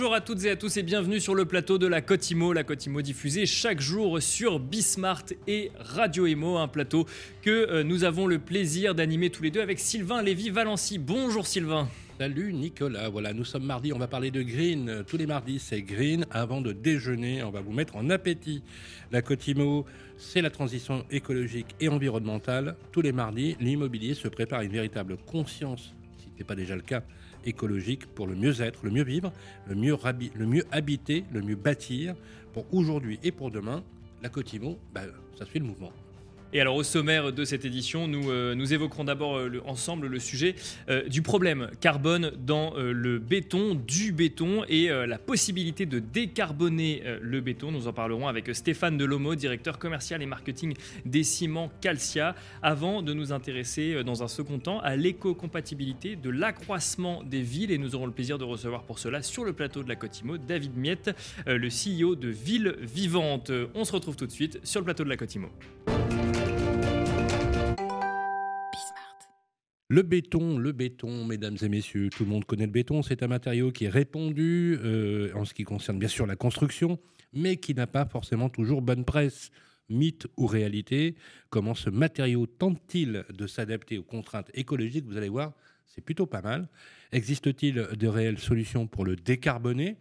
Bonjour à toutes et à tous et bienvenue sur le plateau de la Cotimo. La Cotimo diffusée chaque jour sur Bismart et Radio Emo, un plateau que euh, nous avons le plaisir d'animer tous les deux avec Sylvain Lévy-Valency. Bonjour Sylvain. Salut Nicolas, voilà, nous sommes mardi, on va parler de green. Tous les mardis, c'est green. Avant de déjeuner, on va vous mettre en appétit. La Cotimo, c'est la transition écologique et environnementale. Tous les mardis, l'immobilier se prépare à une véritable conscience, si ce n'est pas déjà le cas, écologique pour le mieux-être, le mieux vivre, le mieux, mieux habiter, le mieux bâtir. Pour aujourd'hui et pour demain, la Cotimo, bah, ça suit le mouvement. Et alors au sommaire de cette édition, nous, euh, évoquerons d'abord euh, ensemble le sujet euh, du problème carbone dans le béton, du béton et la possibilité de décarboner le béton. Nous en parlerons avec Stéphane Delomo, directeur commercial et marketing des ciments Calcia, avant de nous intéresser dans un second temps à l'éco-compatibilité de l'accroissement des villes. Et nous aurons le plaisir de recevoir pour cela sur le plateau de la Cotimo David Miette, le CEO de Ville Vivante. On se retrouve tout de suite sur le plateau de la Cotimo. Le béton, le béton, mesdames et messieurs, tout le monde connaît le béton, c'est un matériau qui est répandu euh, en ce qui concerne bien sûr la construction, mais qui n'a pas forcément toujours bonne presse. Mythe ou réalité, comment ce matériau tente-t-il de s'adapter aux contraintes écologiques? Vous allez voir, c'est plutôt pas mal. Existe-t-il de réelles solutions pour le décarboner?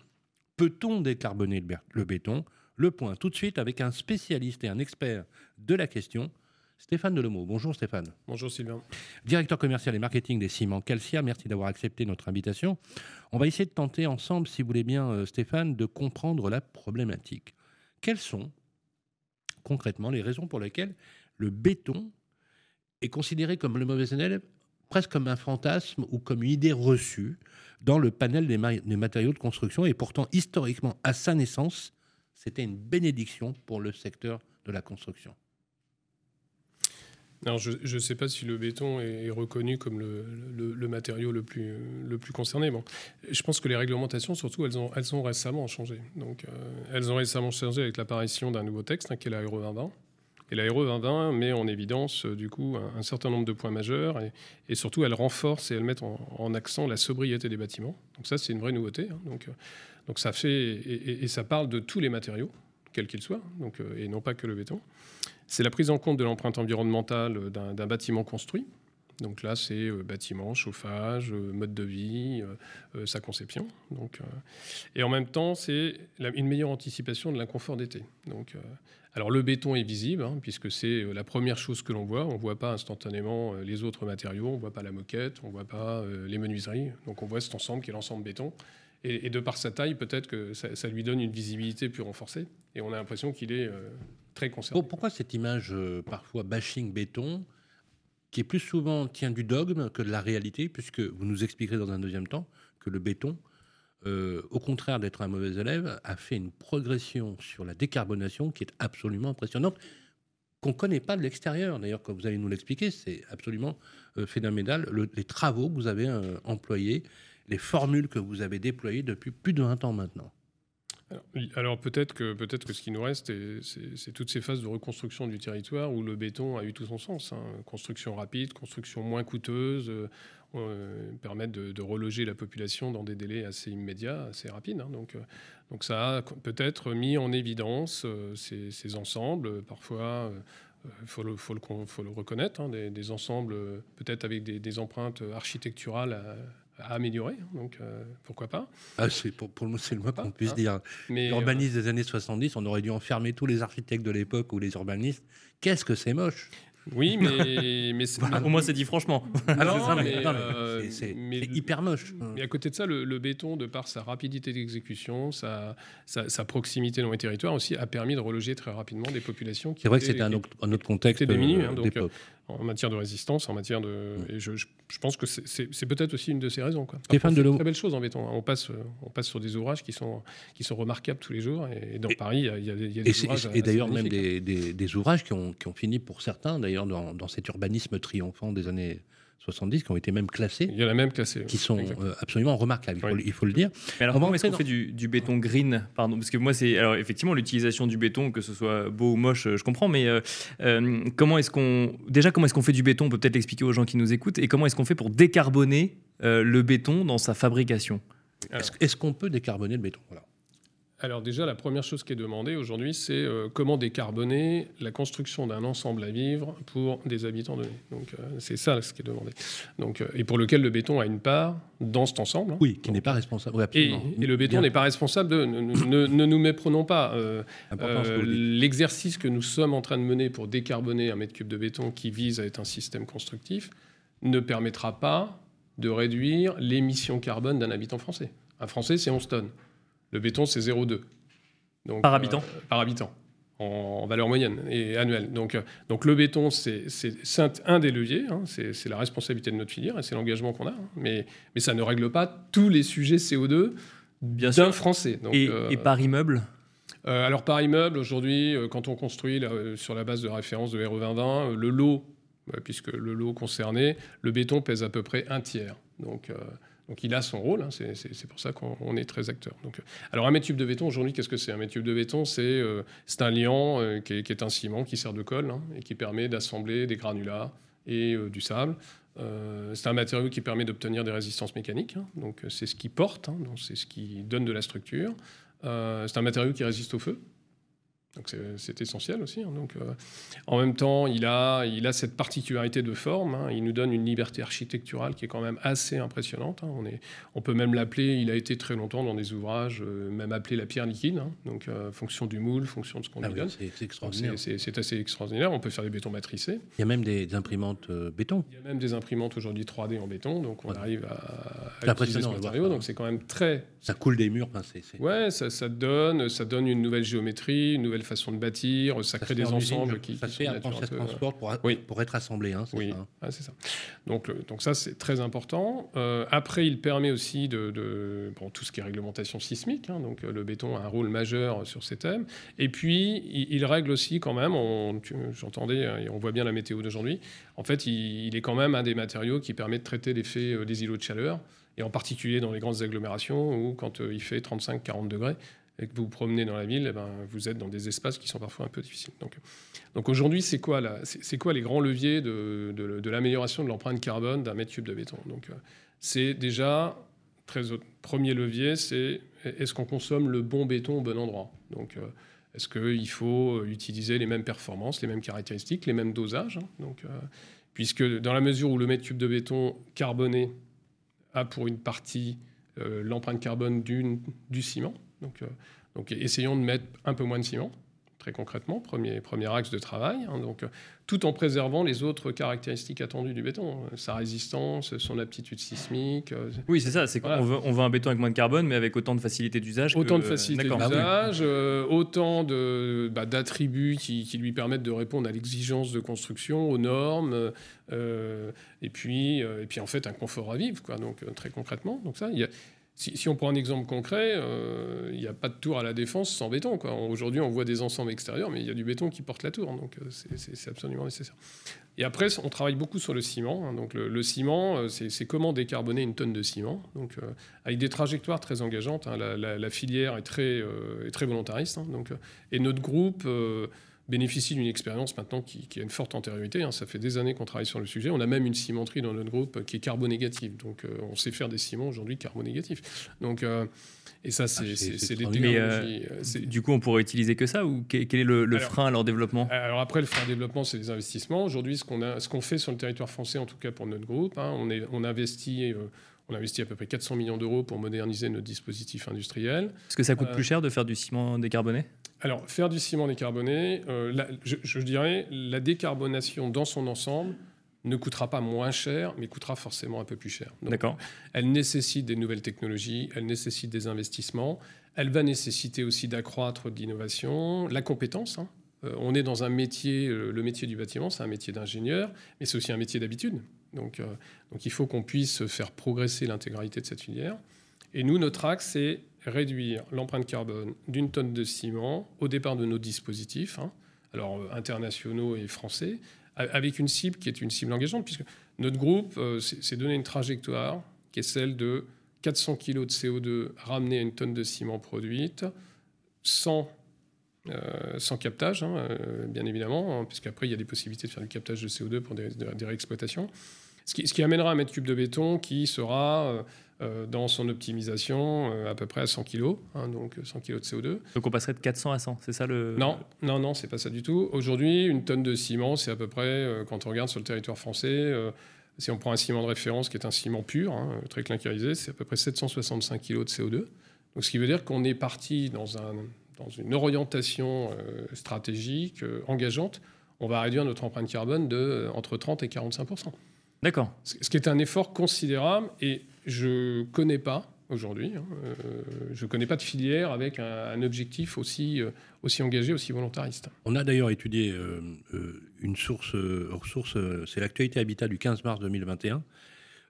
Peut-on décarboner le béton? Le point tout de suite avec un spécialiste et un expert de la question, Stéphane Delomo. Bonjour Stéphane. Bonjour Sylvain. Directeur commercial et marketing des ciments Calcia, merci d'avoir accepté notre invitation. On va essayer de tenter ensemble, si vous voulez bien euh, Stéphane, de comprendre la problématique. Quelles sont concrètement les raisons pour lesquelles le béton est considéré comme le mauvais élève, presque comme un fantasme ou comme une idée reçue dans le panel des, des matériaux de construction et pourtant historiquement à sa naissance, c'était une bénédiction pour le secteur de la construction? Je ne sais pas si le béton est, reconnu comme le, matériau le plus, concerné. Bon, je pense que les réglementations, surtout, elles ont, récemment changé. Donc, euh, elles ont récemment changé avec l'apparition d'un nouveau texte, hein, qui est l'ARE 2020. Et l'ARE 2020 met en évidence, euh, du coup, un, certain nombre de points majeurs. Et, surtout, elle renforce et elle met en, accent la sobriété des bâtiments. Donc ça, c'est une vraie nouveauté. Hein. Euh, donc ça fait... Et, et, ça parle de tous les matériaux, quels qu'ils soient, donc, et non pas que le béton. C'est la prise en compte de l'empreinte environnementale d'un bâtiment construit. Donc là, c'est euh, bâtiment, chauffage, euh, mode de vie, euh, sa conception. Donc, et en même temps, c'est une meilleure anticipation de l'inconfort d'été. Alors le béton est visible, hein, puisque c'est la première chose que l'on voit. On ne voit pas instantanément les autres matériaux, on ne voit pas la moquette, on ne voit pas les menuiseries. Donc on voit cet ensemble qui est l'ensemble béton. Et, de par sa taille, peut-être que ça, lui donne une visibilité plus renforcée. Et on a l'impression qu'il est pourquoi cette image euh, parfois bashing béton, qui est plus souvent tient du dogme que de la réalité, puisque vous nous expliquerez dans un deuxième temps que le béton, euh, au contraire d'être un mauvais élève, a fait une progression sur la décarbonation qui est absolument impressionnante, qu'on ne connaît pas de l'extérieur. D'ailleurs, quand vous allez nous l'expliquer, c'est absolument euh, phénoménal. les travaux que vous avez employés, les formules que vous avez déployées depuis plus de 20 ans maintenant. Alors, peut-être que, peut que ce qui nous reste, c'est toutes ces phases de reconstruction du territoire où le béton a eu tout son sens. Hein. Construction rapide, construction moins coûteuse, euh, euh, permettre de, reloger la population dans des délais assez immédiats, assez rapides. Hein. Donc, euh, donc ça a peut-être mis en évidence ces, ensembles, parfois... Il faut le, faut, le, reconnaître, hein, des, ensembles peut-être avec des, empreintes architecturales améliorer, donc euh, pourquoi pas ah, C'est pour, pour c'est le moins qu'on puisse hein. dire. L'urbanisme euh, des années 70, on aurait dû enfermer tous les architectes de l'époque ou les urbanistes. Qu'est-ce que c'est moche? Oui, mais, mais au moins c'est dit franchement. c'est hyper moche. Mais à côté de ça, le, béton, de par sa rapidité d'exécution, sa, sa, proximité dans les territoires aussi, a permis de reloger très rapidement des populations. C'est vrai que c'était un, autre, un autre contexte euh, hein, donc, en matière de résistance, en matière de. Et je, je, pense que c'est peut-être aussi une de ces raisons. Quoi. Stéphane Delon. Très belle chose en béton. Hein. On passe, on passe sur des ouvrages qui sont, qui sont remarquables tous les jours. Et dans Paris, il y a, y a des ouvrages. Et d'ailleurs, même des, des, des, ouvrages qui ont, qui ont fini pour certains, d'ailleurs, dans, dans cet urbanisme triomphant des années 70 qui ont été même classés. Il y en a même classés. Qui sont euh, absolument remarquables, il, faut, le dire. Mais alors, comment est-ce qu'on fait du, béton green Pardon, parce que moi, c'est. Alors, effectivement, l'utilisation du béton, que ce soit beau ou moche, je comprends, mais euh, euh, comment est-ce qu'on. Déjà, comment est-ce qu'on fait du béton On peut peut-être l'expliquer aux gens qui nous écoutent. Et comment est-ce qu'on fait pour décarboner le béton dans sa fabrication? Est-ce est qu'on peut décarboner le béton? Voilà. Alors déjà, la première chose qui est demandée aujourd'hui, c'est euh, comment décarboner la construction d'un ensemble à vivre pour des habitants donnés. Donc euh, c'est ça ce qui est demandé. Donc, euh, et pour lequel le béton a une part dans cet ensemble. Oui, qui n'est pas responsable. et, le béton n'est pas responsable de... Ne, ne, nous méprenons pas. L'exercice que nous sommes en train de mener pour décarboner un mètre cube de béton qui vise à être un système constructif ne permettra pas de réduire l'émission carbone d'un habitant français. Un Français, c'est 11 tonnes. Le béton, c'est 0,2. Donc, par habitant euh, Par habitant, en, valeur moyenne et annuelle. Donc, euh, donc le béton, c'est un des leviers, hein. c'est la responsabilité de notre filière et c'est l'engagement qu'on a. Hein. mais, mais ça ne règle pas tous les sujets CO2 d'un Français. et, euh, par immeuble? alors par immeuble, aujourd'hui, quand on construit sur la base de référence de RE 2020, le lot, puisque le lot concerné, le béton pèse à peu près un tiers. Donc donc il a son rôle, hein, c'est pour ça qu'on est très acteur. Donc, euh, alors un mètre de béton, aujourd'hui, qu'est-ce que c'est? Un mètre de béton, c'est euh, un liant euh, qui, est, un ciment qui sert de colle hein, et qui permet d'assembler des granulats et du sable. c'est un matériau qui permet d'obtenir des résistances mécaniques, hein. donc c'est ce qui porte, c'est ce qui donne de la structure. c'est un matériau qui résiste au feu, donc c'est essentiel aussi. Hein. Donc, euh, en même temps, il a, il a cette particularité de forme. Hein. Il nous donne une liberté architecturale qui est quand même assez impressionnante. Hein. On, est, on peut même l'appeler, il a été très longtemps dans des ouvrages, euh, même appelé la pierre liquide. Donc euh, fonction du moule, fonction de ce qu'on ah lui donne. C'est extraordinaire. C'est assez extraordinaire. On peut faire des bétons matricés. Il y a même des imprimantes béton. Il y a même des imprimantes aujourd'hui 3D en béton. Donc on arrive à, à utiliser ce matériau. Donc c'est quand même très... Ça coule des murs. Ouais, ça, ça, donne, ça donne une nouvelle géométrie, une nouvelle façon de bâtir, ça, crée des ensembles qui, ça fait un transport pour, oui. pour être assemblé. Hein, oui, ça. c'est ça. Donc, donc ça, c'est très important. Euh, après, il permet aussi de, bon, tout ce qui est réglementation sismique. Hein, donc le béton a un rôle majeur sur ces thèmes. Et puis, il, règle aussi quand même, j'entendais, hein, et on voit bien la météo d'aujourd'hui, en fait, il, il, est quand même un des matériaux qui permet de traiter l'effet euh, des îlots de chaleur et en particulier dans les grandes agglomérations où quand euh, il fait 35-40 degrés, et que vous vous promenez dans la ville, eh ben, vous êtes dans des espaces qui sont parfois un peu difficiles. Donc, donc aujourd'hui, c'est quoi, c'est, quoi les grands leviers de, de, l'amélioration de l'empreinte carbone d'un mètre cube de béton? Donc, euh, c'est déjà, très, premier levier, c'est est-ce qu'on consomme le bon béton au bon endroit? Donc, euh, est-ce qu'il faut utiliser les mêmes performances, les mêmes caractéristiques, les mêmes dosages? Hein? Donc, euh, Puisque dans la mesure où le mètre cube de béton carboné a pour une partie l'empreinte carbone du ciment, donc, euh, donc essayons de mettre un peu moins de ciment, très concrètement, premier, premier axe de travail, hein, donc, euh, tout en préservant les autres caractéristiques attendues du béton, euh, sa résistance, son aptitude sismique. Oui, c'est ça, c'est qu'on veut, on veut un béton avec moins de carbone, mais avec autant de facilité d'usage. Autant de facilité d'usage, autant de, bah, d'attributs qui, qui, lui permettent de répondre à l'exigence de construction, aux normes, et, puis, et puis en fait un confort à vivre, quoi, donc très concrètement. Donc ça, il y a si, on prend un exemple concret, euh, il n'y a pas de tour à la défense sans béton. Aujourd'hui, on voit des ensembles extérieurs, mais il y a du béton qui porte la tour, donc euh, c'est absolument nécessaire. Et après, on travaille beaucoup sur le ciment. Hein. donc le, ciment, euh, c'est comment décarboner une tonne de ciment, donc avec des trajectoires très engageantes. Hein. la, filière est très, volontariste, hein. donc, et notre groupe bénéficie d'une expérience maintenant qui, a une forte antériorité. Hein. Ça fait des années qu'on travaille sur le sujet. On a même une cimenterie dans notre groupe qui est carbonégative. Donc, euh, on sait faire des ciments aujourd'hui carbonégatifs. Donc, euh, et ça, c'est ah, des technologies. Euh, du coup, on pourrait utiliser que ça ou quel est le, frein à leur développement? Alors après, le frein à développement, c'est les investissements. Aujourd'hui, ce qu'on qu'on fait sur le territoire français, en tout cas pour notre groupe, hein, on, est, on investit. On investit à peu près 400 millions d'euros pour moderniser notre dispositif industriel. Est-ce que ça coûte plus cher de faire du ciment décarboné? Alors, faire du ciment décarboné, euh, je, dirais, la décarbonation dans son ensemble ne coûtera pas moins cher, mais coûtera forcément un peu plus cher. D'accord. Elle nécessite des nouvelles technologies, elle nécessite des investissements, elle va nécessiter aussi d'accroître l'innovation, la compétence. Hein. Euh, on est dans un métier, euh, le métier du bâtiment, c'est un métier d'ingénieur, mais c'est aussi un métier d'habitude. Donc, donc il faut qu'on puisse faire progresser l'intégralité de cette filière. Et nous, notre axe, c'est réduire l'empreinte carbone d'une tonne de ciment au départ de nos dispositifs, hein, alors euh, internationaux et français, avec une cible qui est une cible engageante, puisque notre groupe euh, s'est donné une trajectoire qui est celle de 400 kg de CO2 ramenés à une tonne de ciment produite, sans, euh, sans captage, hein, bien évidemment, hein, puisqu'après il y a des possibilités de faire du captage de CO2 pour des, des réexploitations. Ce qui, ce qui, amènera un mètre cube de béton qui sera euh, dans son optimisation euh, à peu près à 100 kg, hein, donc 100 kg de CO2. Donc on passerait de 400 à 100, c'est ça le Non, non, non, c'est pas ça du tout. Aujourd'hui, une tonne de ciment, c'est à peu près, euh, quand on regarde sur le territoire français, si on prend un ciment de référence qui est un ciment pur, hein, très clinkerisé, c'est à peu près 765 kg de CO2. Donc ce qui veut dire qu'on est parti dans, un, dans une orientation stratégique engageante. On va réduire notre empreinte carbone de entre 30 et 45% D'accord. Ce qui est un effort considérable et je ne connais pas aujourd'hui, hein, euh, je ne connais pas de filière avec un, objectif aussi, euh, aussi engagé, aussi volontariste. On a d'ailleurs étudié euh, une source, ressource, c'est l'actualité Habitat du 15 mars 2021.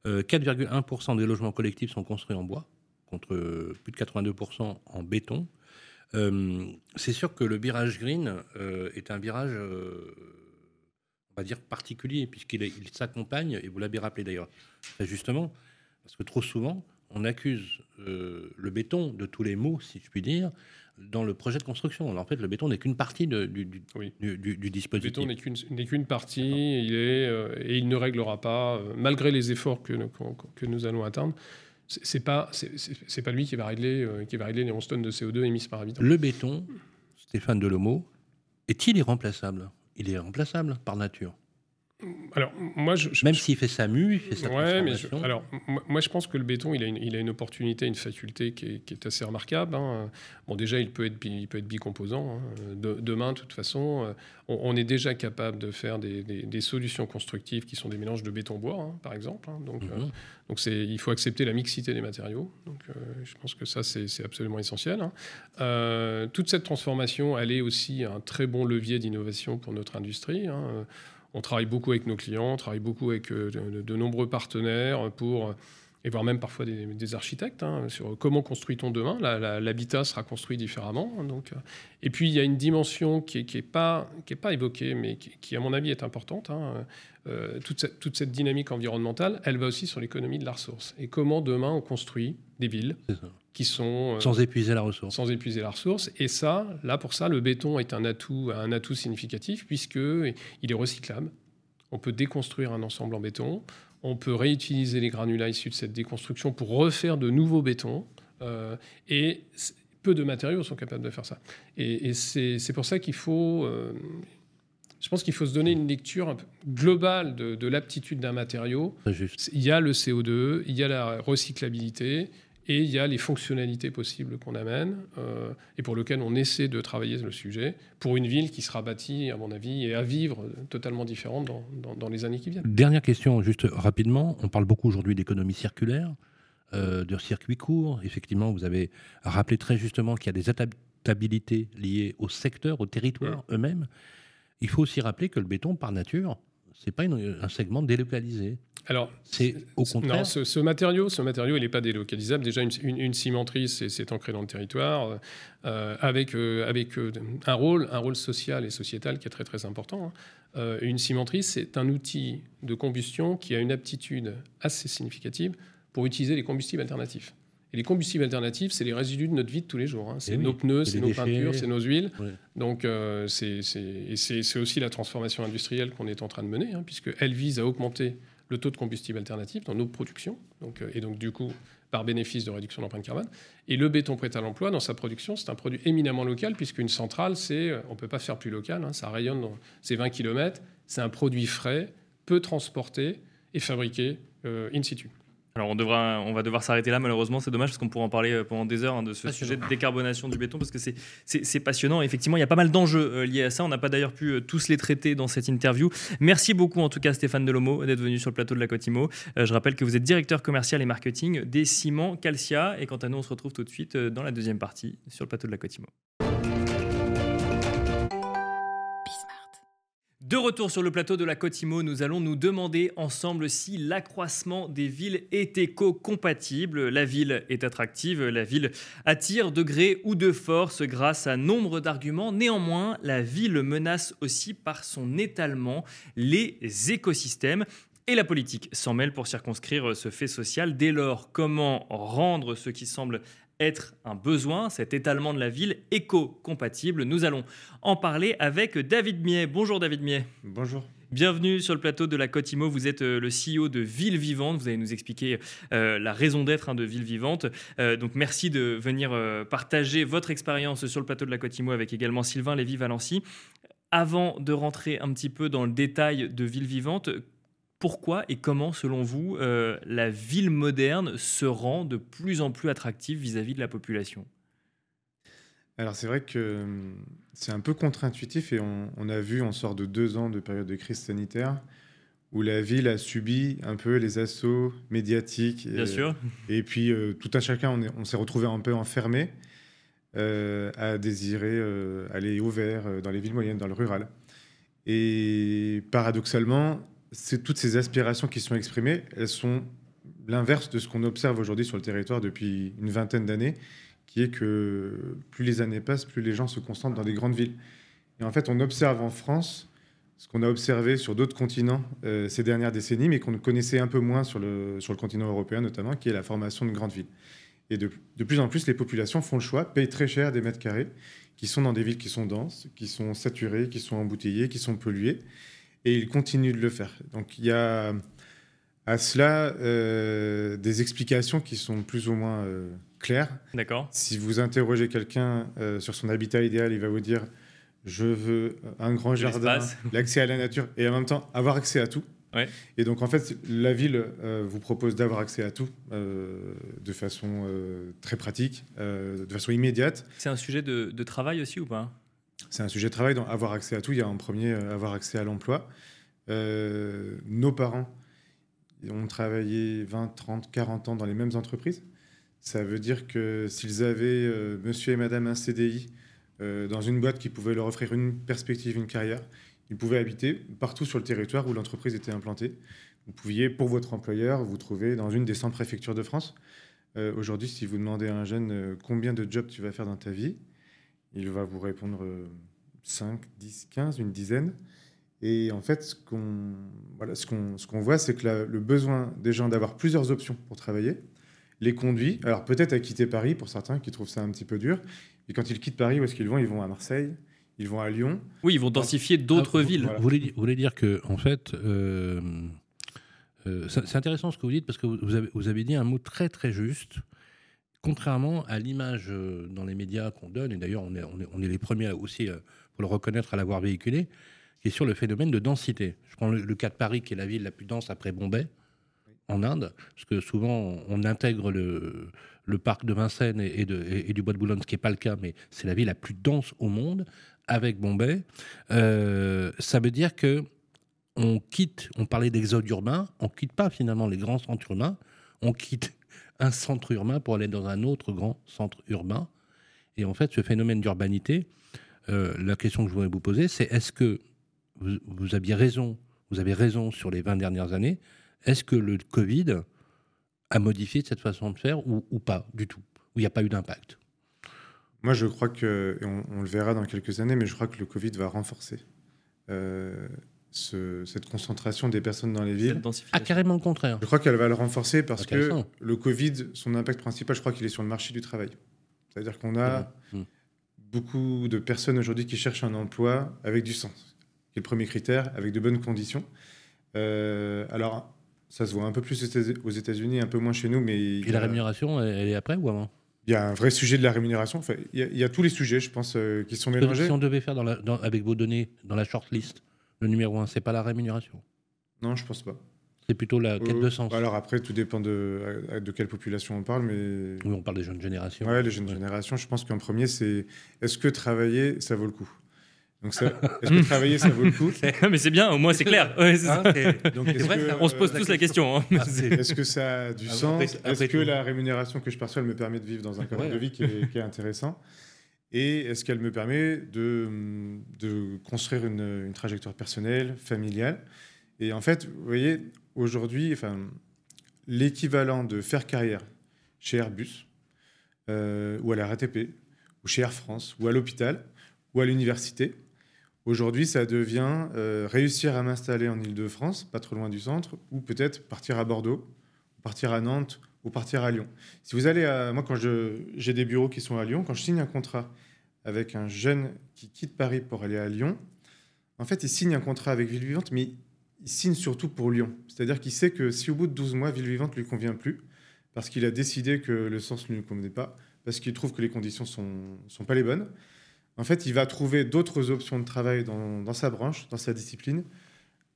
4,1% des logements collectifs sont construits en bois, contre plus de 82% en béton. C'est sûr que le virage green est un virage on va dire particulier, puisqu'il il s'accompagne, et vous l'avez rappelé d'ailleurs justement, parce que trop souvent, on accuse euh, le béton de tous les maux, si je puis dire, dans le projet de construction. en fait, le béton n'est qu'une partie du, du, du, dispositif. Le béton n'est qu'une partie, il est, euh, et il ne réglera pas, euh, malgré les efforts que, que nous allons atteindre, c'est pas c'est pas lui qui va régler qui va régler les 11 tonnes de CO2 émises par habitant. Le béton, Stéphane Delomo, est-il irremplaçable? Il est remplaçable par nature. Alors, moi, je, Même s'il fait sa mue, il fait sa ouais, mais alors, moi, je pense que le béton, il a une, il a une opportunité, une faculté qui est, qui est assez remarquable. Hein. Bon, déjà, il peut être, il peut être bicomposant. Hein. demain, de toute façon, euh, on, est déjà capable de faire des, des, solutions constructives qui sont des mélanges de béton-bois, hein, par exemple. Donc, euh, mhm. donc c'est, il faut accepter la mixité des matériaux. Donc, euh, je pense que ça, c'est, absolument essentiel. toute cette transformation, elle est aussi un très bon levier d'innovation pour notre industrie. On travaille beaucoup avec nos clients, on travaille beaucoup avec euh, de, nombreux partenaires pour et voire même parfois des, architectes, hein, sur comment construit-on demain. L'habitat sera construit différemment. Hein, donc, euh. et puis, il y a une dimension qui n'est est pas, pas évoquée, mais qui, à mon avis, est importante. Hein. Euh, toute, cette, toute, cette, dynamique environnementale, elle va aussi sur l'économie de la ressource. Et comment demain on construit des villes qui sont... Euh, sans épuiser la ressource. Sans épuiser la ressource. Et ça, là, pour ça, le béton est un atout, un atout significatif, puisqu'il est recyclable. On peut déconstruire un ensemble en béton. On peut réutiliser les granulats issus de cette déconstruction pour refaire de nouveaux bétons. Euh, et peu de matériaux sont capables de faire ça. Et, c'est pour ça qu'il faut... Euh, je pense qu'il faut se donner une lecture globale de, de l'aptitude d'un matériau. Il y a le CO2, il y a la recyclabilité, et il y a les fonctionnalités possibles qu'on amène euh, et pour lesquelles on essaie de travailler le sujet pour une ville qui sera bâtie, à mon avis, et à vivre totalement différente dans, dans, les années qui viennent. Dernière question, juste rapidement. On parle beaucoup aujourd'hui d'économie circulaire, euh, de circuits courts. Effectivement, vous avez rappelé très justement qu'il y a des adaptabilités liées au secteur, au territoire eux-mêmes. Il faut aussi rappeler que le béton, par nature, c'est pas un segment délocalisé. Alors, c'est au contraire. Non, ce, matériau, ce matériau, il n'est pas délocalisable. Déjà, une, une, cimenterie, c'est ancré dans le territoire, euh, avec, euh, avec euh, un rôle, un rôle social et sociétal qui est très très important. Hein. une cimenterie, c'est un outil de combustion qui a une aptitude assez significative pour utiliser les combustibles alternatifs. Et les combustibles alternatifs, c'est les résidus de notre vie de tous les jours. Hein. C'est eh nos pneus, c'est nos peintures, c'est nos huiles. Donc, c'est aussi la transformation industrielle qu'on est en train de mener, hein, puisqu'elle vise à augmenter le taux de combustible alternatif dans nos productions, euh, et donc du coup par bénéfice de réduction d'empreinte carbone. Et le béton prêt à l'emploi, dans sa production, c'est un produit éminemment local, puisqu'une centrale, c'est, euh, on ne peut pas faire plus local, hein, ça rayonne dans ces 20 km, c'est un produit frais, peu transporté et fabriqué euh, in situ. Alors on, devra, on va devoir s'arrêter là malheureusement, c'est dommage parce qu'on pourra en parler euh, pendant des heures hein, de ce sujet de décarbonation du béton parce que c'est passionnant. Effectivement, il y a pas mal d'enjeux euh, liés à ça. On n'a pas d'ailleurs pu euh, tous les traiter dans cette interview. Merci beaucoup en tout cas Stéphane Delomo d'être venu sur le plateau de la Cotimo. je rappelle que vous êtes directeur commercial et marketing des ciments Calcia et quant à nous on se retrouve tout de suite dans la deuxième partie sur le plateau de la Cotimo. De retour sur le plateau de la Cotimo, nous allons nous demander ensemble si l'accroissement des villes est éco-compatible. La ville est attractive, la ville attire de gré ou de force grâce à nombre d'arguments. Néanmoins, la ville menace aussi par son étalement les écosystèmes. Et la politique s'en mêle pour circonscrire ce fait social. Dès lors, comment rendre ce qui semble être un besoin, cet étalement de la ville éco-compatible. Nous allons en parler avec David Miet. Bonjour David Miet. Bonjour. Bienvenue sur le plateau de la Côte Imo. Vous êtes le CEO de Ville Vivante. Vous allez nous expliquer la raison d'être hein, de Ville Vivante. donc merci de venir partager votre expérience sur le plateau de la Côte Imo avec également Sylvain Lévy-Valency. Avant de rentrer un petit peu dans le détail de Ville Vivante, pourquoi et comment, selon vous, euh, la ville moderne se rend de plus en plus attractive vis-à-vis de la population? Alors c'est vrai que hum, c'est un peu contre-intuitif et on, a vu, on sort de deux ans de période de crise sanitaire où la ville a subi un peu les assauts médiatiques. Bien sûr. Et puis euh, tout un chacun, on, s'est retrouvé un peu enfermé euh, à désirer aller au vert dans les villes moyennes, dans le rural. Et paradoxalement, toutes ces aspirations qui sont exprimées, elles sont l'inverse de ce qu'on observe aujourd'hui sur le territoire depuis une vingtaine d'années, qui est que plus les années passent, plus les gens se concentrent dans des grandes villes. Et en fait, on observe en France ce qu'on a observé sur d'autres continents euh, ces dernières décennies, mais qu'on connaissait un peu moins sur le, sur le continent européen notamment, qui est la formation de grandes villes. Et de, de, plus en plus, les populations font le choix, payent très cher des mètres carrés, qui sont dans des villes qui sont denses, qui sont saturées, qui sont embouteillées, qui sont polluées et il continue de le faire. Donc il y a à cela euh, des explications qui sont plus ou moins euh, claires. D'accord. Si vous interrogez quelqu'un euh, sur son habitat idéal, il va vous dire je veux un grand jardin, l'accès à la nature et en même temps avoir accès à tout. Ouais. Et donc en fait, la ville vous propose d'avoir accès à tout de façon très pratique, de façon immédiate. C'est un sujet de, de travail aussi ou pas? C'est un sujet de travail, donc avoir accès à tout. Il y a en premier euh, avoir accès à l'emploi. Euh, nos parents ont travaillé 20, 30, 40 ans dans les mêmes entreprises. Ça veut dire que s'ils avaient euh, monsieur et madame un CDI dans une boîte qui pouvait leur offrir une perspective, une carrière, ils pouvaient habiter partout sur le territoire où l'entreprise était implantée. Vous pouviez, pour votre employeur, vous trouver dans une des 100 préfectures de France. Aujourd'hui, si vous demandez à un jeune combien de jobs tu vas faire dans ta vie, il va vous répondre 5, 10, 15, une dizaine. Et en fait, ce qu'on voilà, ce qu'on ce qu'on voit, c'est que le besoin des gens d'avoir plusieurs options pour travailler les conduit, alors peut-être à quitter Paris pour certains qui trouvent ça un petit peu dur. Et quand ils quittent Paris, où est-ce qu'ils vont? Ils vont à Marseille, ils vont à Lyon. Oui, ils vont densifier d'autres ah, villes. Vous, voulez, voulez, dire que, en fait, euh, euh, c'est intéressant ce que vous dites parce que vous avez, vous avez dit un mot très très juste contrairement à l'image euh, dans les médias qu'on donne, et d'ailleurs on est, les premiers aussi euh, pour le reconnaître à l'avoir véhiculé, qui est sur le phénomène de densité. Je prends le, cas de Paris, qui est la ville la plus dense après Bombay, en Inde, parce que souvent on intègre le, parc de Vincennes et, du Bois de Boulogne, ce qui n'est pas le cas, mais c'est la ville la plus dense au monde, avec Bombay. Euh, ça veut dire que on quitte, on parlait d'exode urbain, on quitte pas finalement les grands centres urbains, on quitte un centre urbain pour aller dans un autre grand centre urbain. Et en fait, ce phénomène d'urbanité, euh, la question que je voudrais vous poser, c'est est-ce que vous, aviez raison, vous avez raison sur les 20 dernières années, est-ce que le Covid a modifié cette façon de faire ou, pas du tout Ou il n'y a pas eu d'impact? Moi, je crois que, on, le verra dans quelques années, mais je crois que le Covid va renforcer euh, cette concentration des personnes dans les villes. Ah, carrément le contraire. Je crois qu'elle va le renforcer parce que le Covid, son impact principal, je crois qu'il est sur le marché du travail. C'est-à-dire qu'on a mmh. beaucoup de personnes aujourd'hui qui cherchent un emploi avec du sens, qui est le premier critère, avec de bonnes conditions. Euh, alors, ça se voit un peu plus aux États-Unis, un peu moins chez nous, mais... Et la rémunération, elle est après ou avant? Il y a un vrai sujet de la rémunération. Enfin, il, y a, tous les sujets, je pense, euh, qui sont mélangés. Si on devait faire avec vos données dans la shortlist, le numéro un, c'est pas la rémunération Non, je pense pas. C'est plutôt la quête de euh, sens. Alors après, tout dépend de, euh, de quelle population on parle, mais... Oui, on parle des jeunes générations. Oui, les jeunes générations, je pense qu'en premier, c'est est-ce que travailler, ça vaut le coup? Donc, est-ce que travailler, ça vaut le coup? Mais c'est bien, au moins c'est clair. on se pose tous la question. Hein. Ah, est-ce que ça a du ah, sens? Est-ce que la rémunération que je perçois me permet de vivre dans un cadre de vie qui est intéressant? Et est-ce qu'elle me permet de, construire une, trajectoire personnelle, familiale? Et en fait, vous voyez, aujourd'hui, l'équivalent de faire carrière chez Airbus, euh, ou à la RATP, ou chez Air France, ou à l'hôpital, ou à l'université, aujourd'hui, ça devient euh, réussir à m'installer en Ile-de-France, pas trop loin du centre, ou peut-être partir à Bordeaux, partir à Nantes, ou partir à Lyon. Si vous allez à. Moi, quand j'ai des bureaux qui sont à Lyon, quand je signe un contrat avec un jeune qui quitte Paris pour aller à Lyon, en fait, il signe un contrat avec Ville Vivante, mais il signe surtout pour Lyon. C'est-à-dire qu'il sait que si au bout de 12 mois, Ville Vivante lui convient plus, parce qu'il a décidé que le sens ne lui convenait pas, parce qu'il trouve que les conditions ne sont, sont pas les bonnes, en fait, il va trouver d'autres options de travail dans, dans sa branche, dans sa discipline,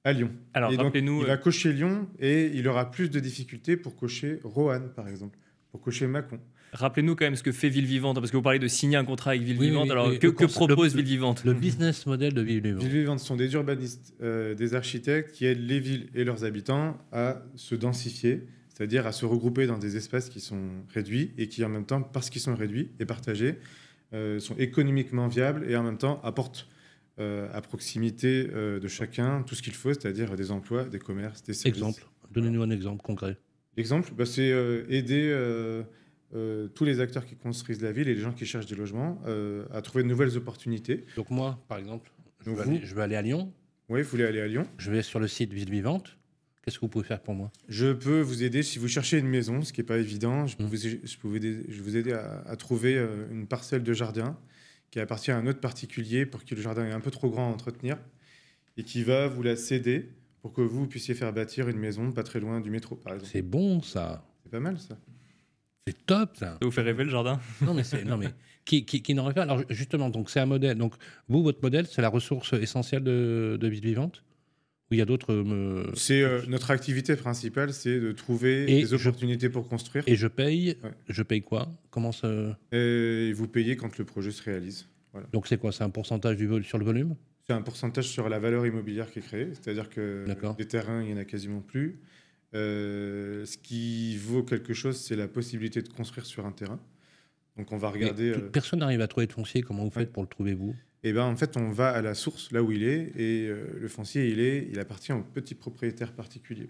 à Lyon. Alors, et donc, rappelez-nous. il euh, va cocher Lyon et il aura plus de difficultés pour cocher Roanne, par exemple, pour cocher Mâcon. Rappelez-nous quand même ce que fait Ville Vivante, parce que vous parlez de signer un contrat avec Ville Oui, Vivante. oui, Alors, oui. que, propose le- Ville Vivante Le business model de Ville Ville Vivante sont des urbanistes, euh, des architectes qui aident les villes et leurs habitants à se densifier, c'est-à-dire à se regrouper dans des espaces qui sont réduits et qui en même temps, parce qu'ils sont réduits et partagés, euh, sont économiquement viables et en même temps apportent euh, à proximité euh, de chacun tout ce qu'il faut, c'est-à-dire des emplois, des commerces, des services. Exemple. Donnez-nous un exemple concret. L'exemple, bah, c'est euh, aider euh, euh, tous les acteurs qui construisent la ville et les gens qui cherchent des logements euh, à trouver de nouvelles opportunités. Donc moi, par exemple, je Donc veux, vous aller, je veux aller à Lyon, Oui, vous voulez aller à Lyon je vais sur le site Ville Vivante. Qu'est-ce que vous pouvez faire pour moi? Je peux vous aider si vous cherchez une maison, ce qui n'est pas évident. Je peux Mm. vous, je peux vous aider, je vous aider à, à trouver euh, une parcelle de jardin qui appartient à un autre particulier pour qui le jardin est un peu trop grand à entretenir et qui va vous la céder pour que vous puissiez faire bâtir une maison pas très loin du métro, par exemple. C'est bon ça. C'est pas mal ça. C'est top ça. Ça vous fait rêver le jardin? Non mais c'est non mais qui, qui, qui n'aurait pas? Alors justement donc c'est un modèle. Donc vous votre modèle c'est la ressource essentielle de, de Ville Vivante? Il y a d'autres. euh, C'est euh, notre activité principale, c'est de trouver Et des je- opportunités pour construire Et je paye. Ouais. Je paye quoi? Comment ça et vous payez quand le projet se réalise. Donc c'est quoi? C'est un pourcentage du vol sur le volume? C'est un pourcentage sur la valeur immobilière qui est créée, c'est-à-dire que des terrains, il n'y en a quasiment plus. Euh, ce qui vaut quelque chose, c'est la possibilité de construire sur un terrain. Donc on va regarder. euh, Personne n'arrive à trouver de foncier. Comment vous faites Ouais. pour le trouver vous? Et ben en fait, on va à la source, là où il est, et euh, le foncier, il est, il appartient aux petits propriétaires particuliers.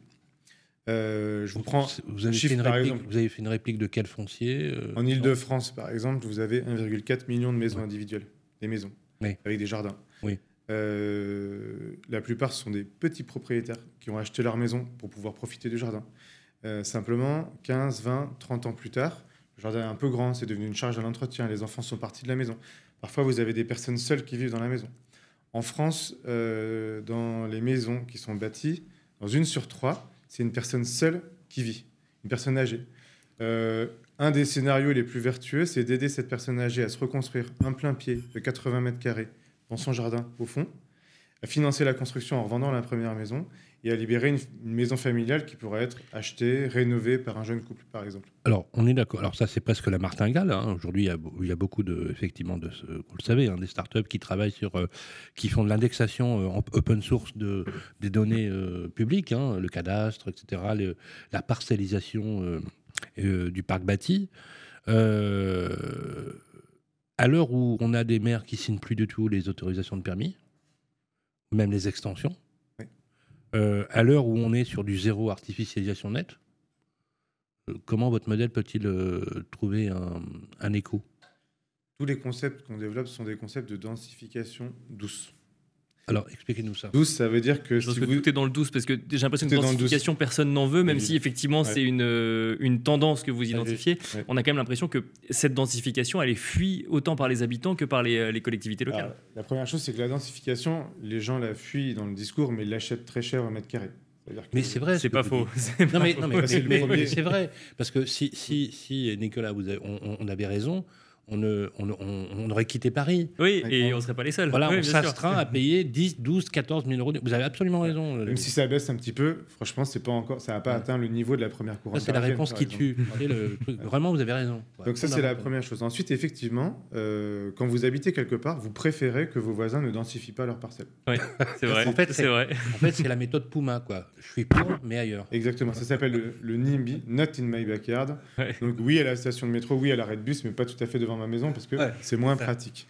Euh, je vous prends Vous avez, chiffre, fait une par réplique, exemple. vous avez fait une réplique de quel foncier euh, en Île-de-France, par exemple, vous avez 1,4 million de maisons Ouais. individuelles, des maisons, Oui. avec des jardins. Oui. La plupart sont des petits propriétaires qui ont acheté leur maison pour pouvoir profiter du jardin. Simplement, 15, 20, 30 ans plus tard, le jardin est un peu grand, c'est devenu une charge à l'entretien, les enfants sont partis de la maison. Parfois, vous avez des personnes seules qui vivent dans la maison. En France, euh, dans les maisons qui sont bâties, dans une sur trois, c'est une personne seule qui vit, une personne âgée. Euh, un des scénarios les plus vertueux, c'est d'aider cette personne âgée à se reconstruire un plein pied de 80 mètres carrés dans son jardin, au fond, à financer la construction en revendant la première maison et à libérer une, maison familiale qui pourrait être achetée, rénovée par un jeune couple, par exemple. Alors, on est d'accord. Alors, ça, c'est presque la martingale. hein. Aujourd'hui, il y, a, beaucoup de, effectivement, de, vous le savez, hein, des startups qui travaillent sur, euh, qui font de l'indexation euh, en open source de, des données euh, publiques, hein, le cadastre, etc., la parcellisation du parc bâti. À l'heure où on a des maires qui signent plus du tout les autorisations de permis, même les extensions. Euh, à l'heure où on est sur du zéro artificialisation nette, euh, comment votre modèle peut-il euh, trouver un, un écho? Tous les concepts qu'on développe sont des concepts de densification douce. Alors, expliquez-nous ça. Douce, ça veut dire que Je pense si que vous... tout est dans le douce parce que j'ai l'impression que densification, personne n'en veut, même Oui. si effectivement Ouais. c'est une, euh, une tendance que vous identifiez. Ouais. On a quand même l'impression que cette densification, elle est fuie autant par les habitants que par les, euh, les collectivités locales. Alors, la première chose, c'est que la densification, les gens la fuient dans le discours, mais ils l'achètent très cher au mètre carré. C'est-à-dire que- Mais c'est vrai. ce c'est pas faux. Non pas mais, c'est mais vrai parce que si, si, si Nicolas, vous avez- on, on avait raison, on, ne- on, on- on aurait quitté Paris. Oui, et on serait pas les seuls. Voilà, Oui, on s'astreint à payer 10, 12, 14 000 euros. Vous avez absolument raison. Même si ça baisse un petit peu, franchement, c'est pas encore, ça n'a pas Ouais. atteint le niveau de la première couronne. C'est la réponse qui tue. Vous voyez, le truc. Vraiment, vous avez raison. Donc ça, c'est la première chose. Ensuite, effectivement, euh, quand vous habitez quelque part, vous préférez que vos voisins ne densifient pas leur parcelle. C'est vrai. En fait, c'est c'est- vrai. En fait, c'est la méthode Puma, quoi. Je suis pour, mais ailleurs. Exactement. Ça s'appelle le, le NIMBY, Not in my backyard. Ouais. Donc oui à la station de métro, oui à l'arrêt de bus, mais pas tout à fait devant ma maison parce que Ouais. c'est moins pratique.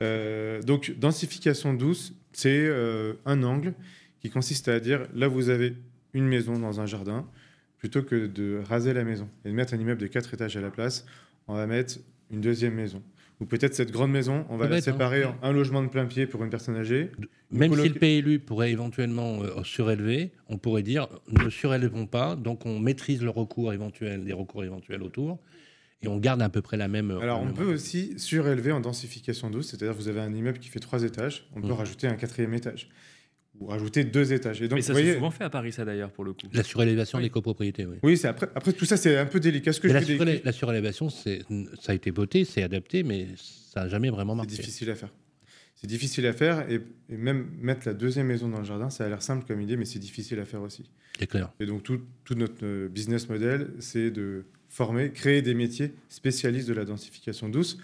Euh, donc densification douce, c'est euh, un angle qui consiste à dire là vous avez une maison dans un jardin, plutôt que de raser la maison et de mettre un immeuble de 4 étages à la place, on va mettre une deuxième maison. Ou peut-être cette grande maison, on va la bête, hein. séparer en un logement de plein pied pour une personne âgée. Même si le PLU pourrait éventuellement euh, surélever, on pourrait dire ne surélevons pas, donc on maîtrise le recours éventuel, les recours éventuels autour, et on garde à peu près la même. Alors, on même- peut aussi surélever en densification douce, c'est-à-dire que vous avez un immeuble qui fait trois étages, on peut Mhm. rajouter un quatrième étage ou rajouter deux étages. Et donc, Mais ça s'est souvent fait à Paris, ça d'ailleurs, pour le coup. La surélévation Oui. des copropriétés, oui. oui, c'est après, après tout ça, c'est un peu délicat. Ce que je la, surélé- surélévation, c'est- ça a été voté, c'est adapté, mais ça n'a jamais vraiment c'est marché. difficile à faire. C'est difficile à faire et, et même mettre la deuxième maison dans le jardin, ça a l'air simple comme idée, mais c'est difficile à faire aussi. C'est clair. Et donc, tout, tout notre euh, business model, c'est de former, créer des métiers spécialistes de la densification douce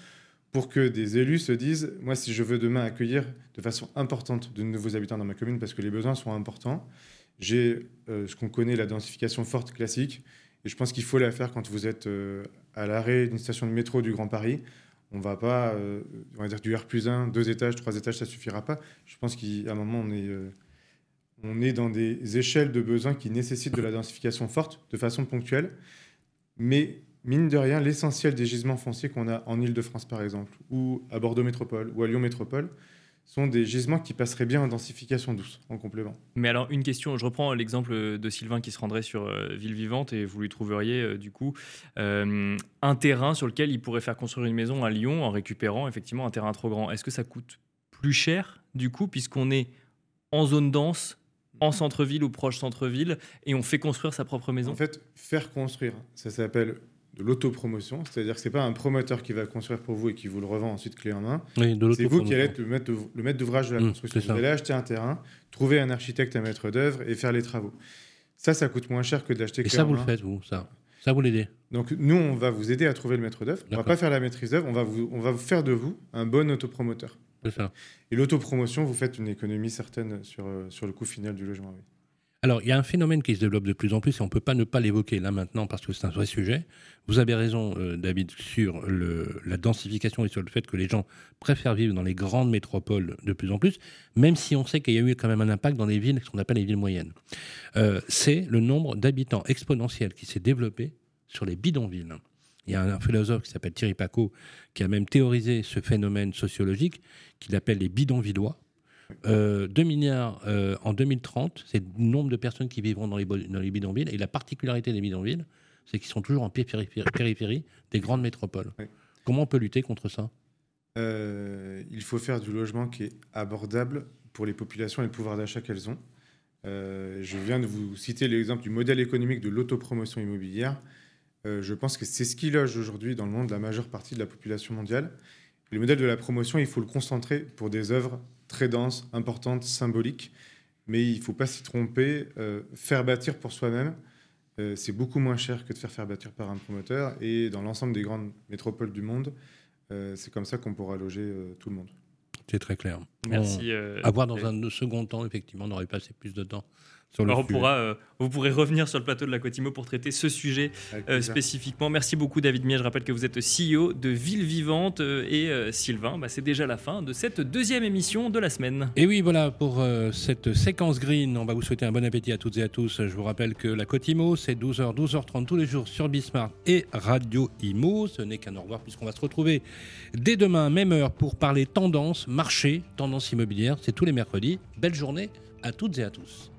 pour que des élus se disent Moi, si je veux demain accueillir de façon importante de nouveaux habitants dans ma commune, parce que les besoins sont importants, j'ai euh, ce qu'on connaît, la densification forte classique, et je pense qu'il faut la faire quand vous êtes euh, à l'arrêt d'une station de métro du Grand Paris. On va pas, euh, on va dire du R plus 1, deux étages, trois étages, ça suffira pas. Je pense qu'à un moment, on est, on est dans des échelles de besoins qui nécessitent de la densification forte de façon ponctuelle. Mais mine de rien, l'essentiel des gisements fonciers qu'on a en Ile-de-France, par exemple, ou à Bordeaux Métropole, ou à Lyon Métropole, sont des gisements qui passeraient bien en densification douce, en complément. Mais alors, une question, je reprends l'exemple de Sylvain qui se rendrait sur euh, Ville Vivante et vous lui trouveriez euh, du coup euh, un terrain sur lequel il pourrait faire construire une maison à Lyon en récupérant effectivement un terrain trop grand. Est-ce que ça coûte plus cher du coup, puisqu'on est en zone dense, en centre-ville ou proche centre-ville, et on fait construire sa propre maison En fait, faire construire, ça s'appelle de l'autopromotion, c'est-à-dire que ce n'est pas un promoteur qui va construire pour vous et qui vous le revend ensuite clé en main. Oui, de C'est vous qui allez être le maître, le maître d'ouvrage de la Mmh, construction. ça. Vous allez acheter un terrain, trouver un architecte, un maître d'œuvre et faire les travaux. Ça, ça coûte moins cher que d'acheter Et clé ça, en vous le main. faites, vous, ça. Ça, vous l'aidez. Donc nous, on va vous aider à trouver le maître d'œuvre. On va pas faire la maîtrise d'œuvre, on va vous, on va vous faire de vous un bon autopromoteur. Ça. Et l'autopromotion, vous faites une économie certaine sur, euh, sur le coût final du logement. oui. Alors, il y a un phénomène qui se développe de plus en plus et on ne peut pas ne pas l'évoquer là maintenant parce que c'est un vrai sujet. Vous avez raison, euh, David, sur le- la densification et sur le fait que les gens préfèrent vivre dans les grandes métropoles de plus en plus, même si on sait qu'il y a eu quand même un impact dans les villes, ce qu'on appelle les villes moyennes. Euh, c'est le nombre d'habitants exponentiel qui s'est développé sur les bidonvilles. Il y a un philosophe qui s'appelle Thierry Paco qui a même théorisé ce phénomène sociologique qu'il appelle les bidonvillois. Euh, 2 milliards euh, en 2030, c'est le nombre de personnes qui vivront dans les, bo- dans les bidonvilles. Et la particularité des bidonvilles, c'est qu'ils sont toujours en périphérie, périphérie des grandes métropoles. Oui. Comment on peut lutter contre ça? Euh, il faut faire du logement qui est abordable pour les populations et le pouvoir d'achat qu'elles ont. Euh, je viens de vous citer l'exemple du modèle économique de l'autopromotion immobilière. Euh, je pense que c'est ce qui loge aujourd'hui dans le monde la majeure partie de la population mondiale. Le modèle de la promotion, il faut le concentrer pour des œuvres très denses, importantes, symboliques. Mais il ne faut pas s'y tromper. Euh, faire bâtir pour soi-même, euh, c'est beaucoup moins cher que de faire faire bâtir par un promoteur. Et dans l'ensemble des grandes métropoles du monde, euh, c'est comme ça qu'on pourra loger euh, tout le monde. C'est très clair. Merci. euh, On- à voir dans un second temps, effectivement, on aurait passé plus de temps sur le Alors, on pourra, euh, vous pourrez revenir sur le plateau de la Cotimo pour traiter ce sujet euh, spécifiquement. Merci beaucoup David Mier. Je rappelle que vous êtes CEO de Ville Vivante euh, et euh, Sylvain. Bah, c'est déjà la fin de cette deuxième émission de la semaine. Et oui, voilà, pour euh, cette séquence green, on va vous souhaiter un bon appétit à toutes et à tous. Je vous rappelle que la Côte Imo, c'est 12h, 12h30 tous les jours sur Bismart et Radio Imo. Ce n'est qu'un au revoir puisqu'on va se retrouver dès demain, même heure, pour parler tendance, marché, tendance immobilière. C'est tous les mercredis. Belle journée à toutes et à tous.